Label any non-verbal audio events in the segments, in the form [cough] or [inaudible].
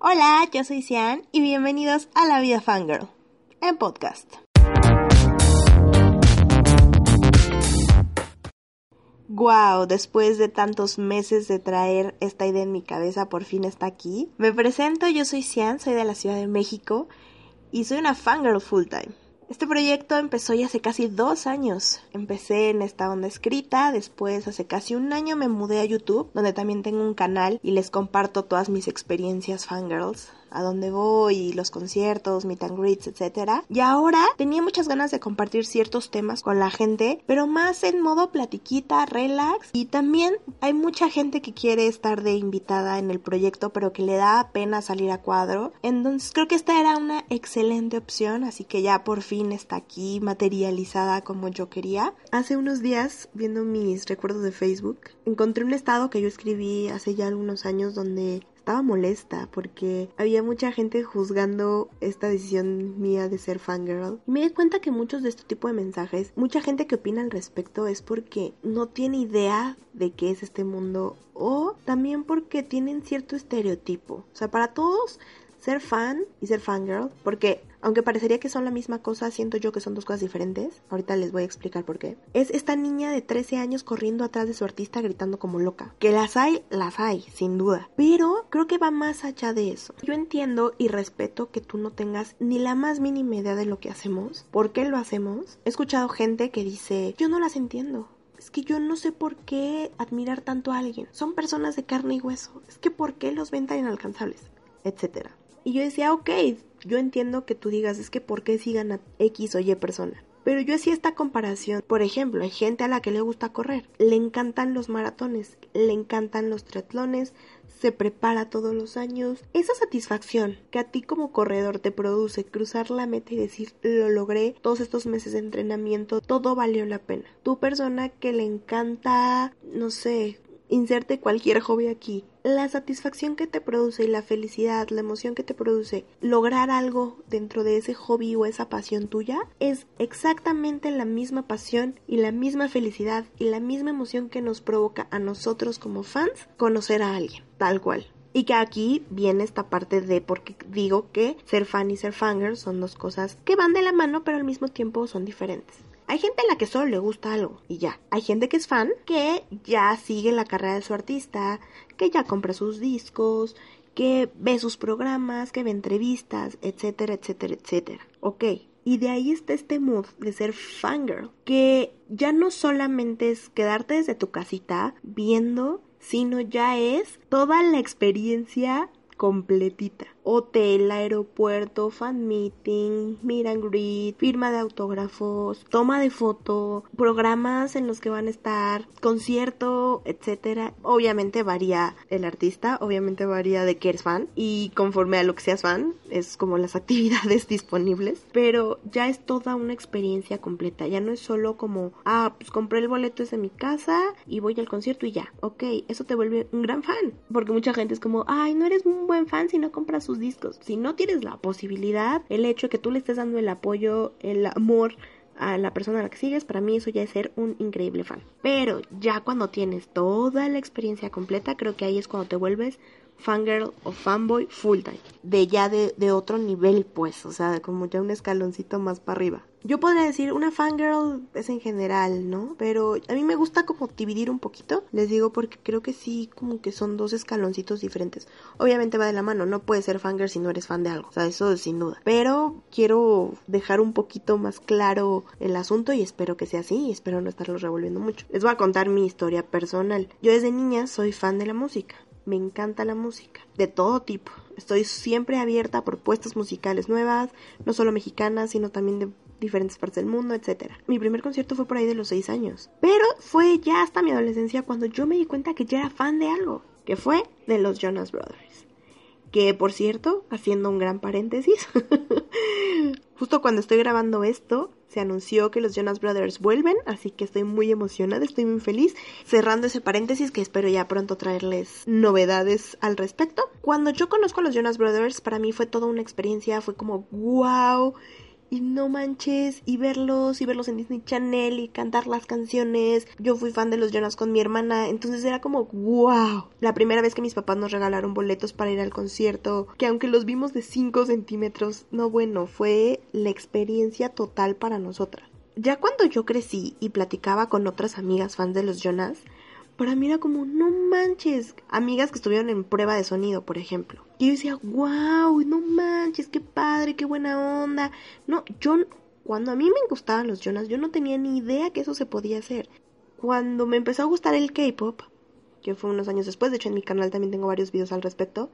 Hola, yo soy Cian y bienvenidos a La Vida Fangirl, en podcast. Wow, después de tantos meses de traer esta idea en mi cabeza, por fin está aquí. Me presento, yo soy Cian, soy de la Ciudad de México y soy una fangirl full time. Este proyecto empezó ya hace casi dos años. Empecé en esta onda escrita, después hace casi un año me mudé a YouTube, donde también tengo un canal y les comparto todas mis experiencias fangirls a dónde voy, los conciertos, meet and greets, etc. Y ahora tenía muchas ganas de compartir ciertos temas con la gente, pero más en modo platiquita, relax. Y también hay mucha gente que quiere estar de invitada en el proyecto, pero que le da pena salir a cuadro. Entonces creo que esta era una excelente opción, así que ya por fin está aquí materializada como yo quería. Hace unos días, viendo mis recuerdos de Facebook, encontré un estado que yo escribí hace ya algunos años donde estaba molesta porque había mucha gente juzgando esta decisión mía de ser fangirl. Y me di cuenta que muchos de este tipo de mensajes, mucha gente que opina al respecto es porque no tiene idea de qué es este mundo o también porque tienen cierto estereotipo. O sea, para todos ser fan y ser fangirl, porque aunque parecería que son la misma cosa, siento yo que son dos cosas diferentes. Ahorita les voy a explicar por qué. Es esta niña de 13 años corriendo atrás de su artista gritando como loca. Que las hay, las hay, sin duda. Pero creo que va más allá de eso. Yo entiendo y respeto que tú no tengas ni la más mínima idea de lo que hacemos, por qué lo hacemos. He escuchado gente que dice, yo no las entiendo. Es que yo no sé por qué admirar tanto a alguien. Son personas de carne y hueso. Es que por qué los ven tan inalcanzables, etcétera. Y yo decía, ok, yo entiendo que tú digas, es que por qué sigan a X o Y persona. Pero yo hacía esta comparación. Por ejemplo, hay gente a la que le gusta correr, le encantan los maratones, le encantan los triatlones, se prepara todos los años. Esa satisfacción que a ti como corredor te produce cruzar la meta y decir lo logré todos estos meses de entrenamiento, todo valió la pena. Tu persona que le encanta, no sé, inserte cualquier hobby aquí. La satisfacción que te produce y la felicidad, la emoción que te produce lograr algo dentro de ese hobby o esa pasión tuya es exactamente la misma pasión y la misma felicidad y la misma emoción que nos provoca a nosotros como fans conocer a alguien, tal cual. Y que aquí viene esta parte de porque digo que ser fan y ser fanger son dos cosas que van de la mano pero al mismo tiempo son diferentes. Hay gente a la que solo le gusta algo y ya. Hay gente que es fan que ya sigue la carrera de su artista, que ya compra sus discos, que ve sus programas, que ve entrevistas, etcétera, etcétera, etcétera. Ok. Y de ahí está este mood de ser fangirl, que ya no solamente es quedarte desde tu casita viendo, sino ya es toda la experiencia completita. Hotel, aeropuerto, fan meeting, meet and greet, firma de autógrafos, toma de foto, programas en los que van a estar, concierto, etcétera. Obviamente varía el artista, obviamente varía de que eres fan y conforme a lo que seas fan, es como las [laughs] actividades disponibles, pero ya es toda una experiencia completa, ya no es solo como, ah, pues compré el boleto desde mi casa y voy al concierto y ya, ok, eso te vuelve un gran fan, porque mucha gente es como, ay, no eres un buen fan si no compras sus discos. Si no tienes la posibilidad, el hecho de que tú le estés dando el apoyo, el amor a la persona a la que sigues, para mí eso ya es ser un increíble fan. Pero ya cuando tienes toda la experiencia completa, creo que ahí es cuando te vuelves fangirl o fanboy full time. De ya de, de otro nivel, pues, o sea, como ya un escaloncito más para arriba. Yo podría decir, una fangirl es en general, ¿no? Pero a mí me gusta como dividir un poquito. Les digo porque creo que sí, como que son dos escaloncitos diferentes. Obviamente va de la mano, no puedes ser fangirl si no eres fan de algo. O sea, eso sin duda. Pero quiero dejar un poquito más claro el asunto y espero que sea así y espero no estarlo revolviendo mucho. Les voy a contar mi historia personal. Yo desde niña soy fan de la música me encanta la música, de todo tipo. Estoy siempre abierta a propuestas musicales nuevas, no solo mexicanas, sino también de diferentes partes del mundo, etc. Mi primer concierto fue por ahí de los 6 años, pero fue ya hasta mi adolescencia cuando yo me di cuenta que ya era fan de algo, que fue de los Jonas Brothers. Que por cierto, haciendo un gran paréntesis, [laughs] justo cuando estoy grabando esto, se anunció que los Jonas Brothers vuelven, así que estoy muy emocionada, estoy muy feliz. Cerrando ese paréntesis que espero ya pronto traerles novedades al respecto. Cuando yo conozco a los Jonas Brothers, para mí fue toda una experiencia, fue como wow, y no manches, y verlos, y verlos en Disney Channel, y cantar las canciones. Yo fui fan de los Jonas con mi hermana, entonces era como, wow. La primera vez que mis papás nos regalaron boletos para ir al concierto, que aunque los vimos de 5 centímetros, no bueno, fue la experiencia total para nosotras. Ya cuando yo crecí y platicaba con otras amigas fans de los Jonas, para mí era como, no manches, amigas que estuvieron en prueba de sonido, por ejemplo. Y yo decía, wow, no manches, qué padre, qué buena onda. No, yo, cuando a mí me gustaban los Jonas, yo no tenía ni idea que eso se podía hacer. Cuando me empezó a gustar el K-pop, que fue unos años después, de hecho en mi canal también tengo varios videos al respecto,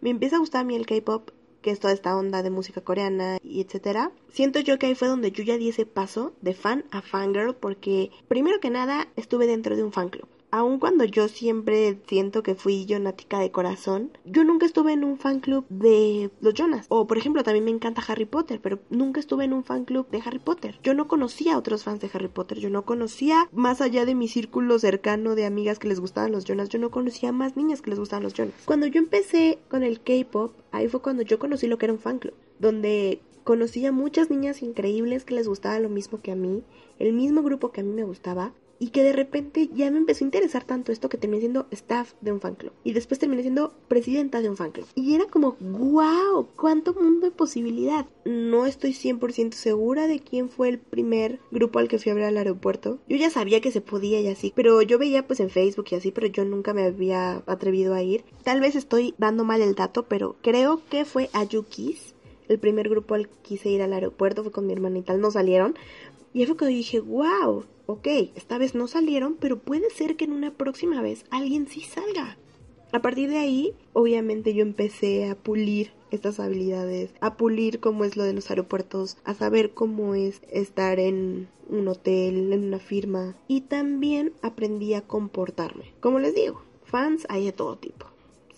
me empieza a gustar a mí el K-pop, que es toda esta onda de música coreana y etcétera. Siento yo que ahí fue donde yo ya di ese paso de fan a fangirl porque primero que nada estuve dentro de un fan club aun cuando yo siempre siento que fui Jonática de corazón, yo nunca estuve en un fan club de los Jonas. O por ejemplo, también me encanta Harry Potter, pero nunca estuve en un fan club de Harry Potter. Yo no conocía a otros fans de Harry Potter, yo no conocía más allá de mi círculo cercano de amigas que les gustaban los Jonas, yo no conocía más niñas que les gustaban los Jonas. Cuando yo empecé con el K-pop, ahí fue cuando yo conocí lo que era un fan club, donde conocí a muchas niñas increíbles que les gustaba lo mismo que a mí, el mismo grupo que a mí me gustaba, y que de repente ya me empezó a interesar tanto esto que terminé siendo staff de un fan club. Y después terminé siendo presidenta de un fan club. Y era como wow cuánto mundo de posibilidad. No estoy 100% segura de quién fue el primer grupo al que fui a ver al aeropuerto. Yo ya sabía que se podía y así pero yo veía pues en Facebook y así pero yo nunca me había atrevido a ir. Tal vez estoy dando mal el dato pero creo que fue Ayukis el primer grupo al que quise ir al aeropuerto. Fue con mi hermana tal no salieron y fue cuando dije wow ok, esta vez no salieron, pero puede ser que en una próxima vez alguien sí salga. A partir de ahí, obviamente yo empecé a pulir estas habilidades, a pulir cómo es lo de los aeropuertos, a saber cómo es estar en un hotel, en una firma y también aprendí a comportarme. Como les digo, fans hay de todo tipo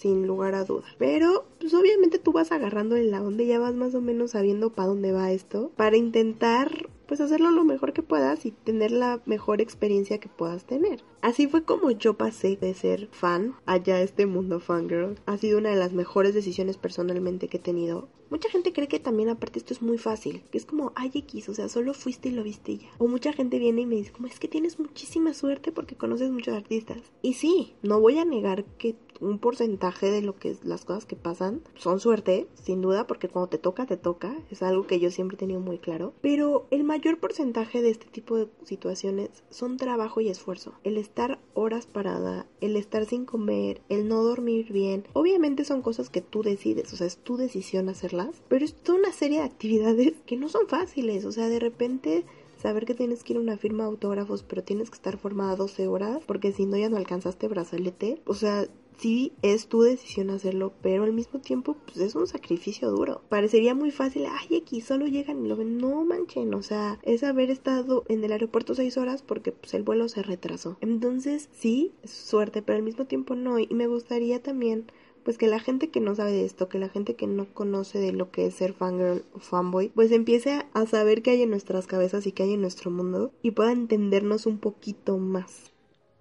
sin lugar a duda. Pero, pues obviamente tú vas agarrando en la onda ya vas más o menos sabiendo para dónde va esto, para intentar pues hacerlo lo mejor que puedas y tener la mejor experiencia que puedas tener. Así fue como yo pasé de ser fan allá este mundo fangirl. Ha sido una de las mejores decisiones personalmente que he tenido. Mucha gente cree que también aparte esto es muy fácil, que es como, ay X, o sea, solo fuiste y lo viste ya. O mucha gente viene y me dice como, es que tienes muchísima suerte porque conoces muchos artistas. Y sí, no voy a negar que un porcentaje de lo que las cosas que pasan son suerte, sin duda, porque cuando te toca, te toca. Es algo que yo siempre he tenido muy claro. Pero el mayor porcentaje de este tipo de situaciones son trabajo y esfuerzo. El estar horas parada, el estar sin comer, el no dormir bien. Obviamente son cosas que tú decides, o sea, es tu decisión hacerlas. Pero es toda una serie de actividades que no son fáciles. O sea, de repente saber que tienes que ir a una firma de autógrafos, pero tienes que estar formada 12 horas, porque si no ya no alcanzaste brazalete. O sea, sí es tu decisión hacerlo, pero al mismo tiempo pues es un sacrificio duro. Parecería muy fácil, ay, aquí solo llegan y lo ven, no manchen, o sea, es haber estado en el aeropuerto seis horas porque pues el vuelo se retrasó. Entonces, sí, suerte, pero al mismo tiempo no, y me gustaría también pues que la gente que no sabe de esto, que la gente que no conoce de lo que es ser fangirl o fanboy, pues empiece a saber qué hay en nuestras cabezas y qué hay en nuestro mundo y pueda entendernos un poquito más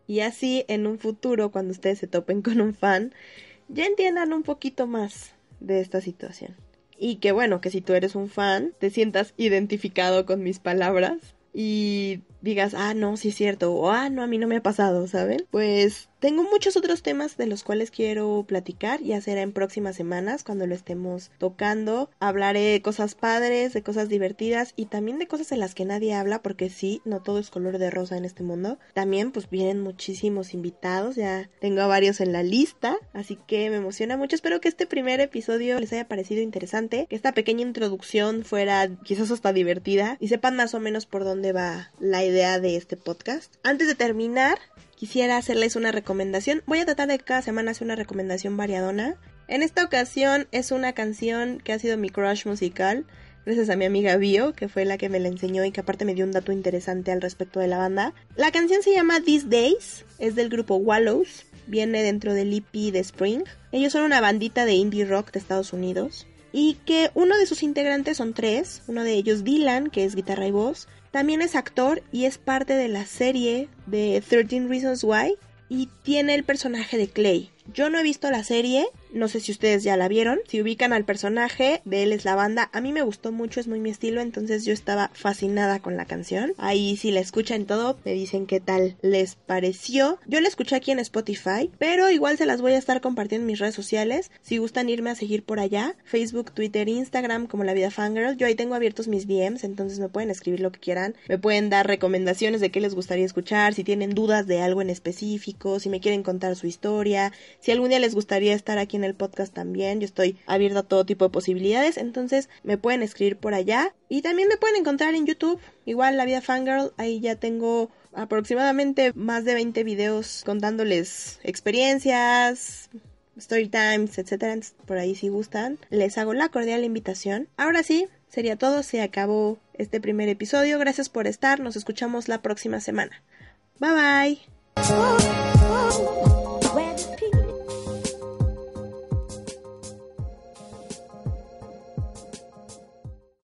y así en un futuro cuando ustedes se topen con un fan ya entiendan un poquito más de esta situación. Y que bueno, que si tú eres un fan, te sientas identificado con mis palabras y digas, ah, no, sí es cierto, o ah, no, a mí no me ha pasado, ¿saben? Pues tengo muchos otros temas de los cuales quiero platicar, ya será en próximas semanas cuando lo estemos tocando. Hablaré de cosas padres, de cosas divertidas y también de cosas en las que nadie habla, porque sí, no todo es color de rosa en este mundo. También pues vienen muchísimos invitados, ya tengo a varios en la lista, así que me emociona mucho. Espero que este primer episodio les haya parecido interesante, que esta pequeña introducción fuera quizás hasta divertida y sepan más o menos por dónde va la idea de este podcast. Antes de terminar, quisiera hacerles una recomendación. Voy a tratar de cada semana hacer una recomendación variadona. En esta ocasión es una canción que ha sido mi crush musical, gracias a mi amiga Bio, que fue la que me la enseñó y que aparte me dio un dato interesante al respecto de la banda. La canción se llama These Days, es del grupo Wallows, viene dentro del EP de Spring. Ellos son una bandita de indie rock de Estados Unidos y que uno de sus integrantes son tres, uno de ellos Dylan, que es guitarra y voz, también es actor y es parte de la serie de 13 Reasons Why y tiene el personaje de Clay. Yo no he visto la serie, No sé si ustedes ya la vieron. Si ubican al personaje de él es la banda, a mí me gustó mucho, es muy mi estilo, entonces yo estaba fascinada con la canción. Ahí si la escuchan todo, me dicen qué tal les pareció. Yo la escuché aquí en Spotify, pero igual se las voy a estar compartiendo en mis redes sociales. Si gustan irme a seguir por allá, Facebook, Twitter, Instagram, como la vida fangirl, yo ahí tengo abiertos mis DMs, entonces me pueden escribir lo que quieran, me pueden dar recomendaciones de qué les gustaría escuchar, si tienen dudas de algo en específico, si me quieren contar su historia, si algún día les gustaría estar aquí en el podcast también, yo estoy abierta a todo tipo de posibilidades, entonces me pueden escribir por allá y también me pueden encontrar en YouTube, igual la vida fangirl, ahí ya tengo aproximadamente más de 20 videos contándoles experiencias, story times, etcétera, por ahí si gustan, les hago la cordial invitación. Ahora sí, sería todo, se acabó este primer episodio. Gracias por estar, nos escuchamos la próxima semana. Bye bye.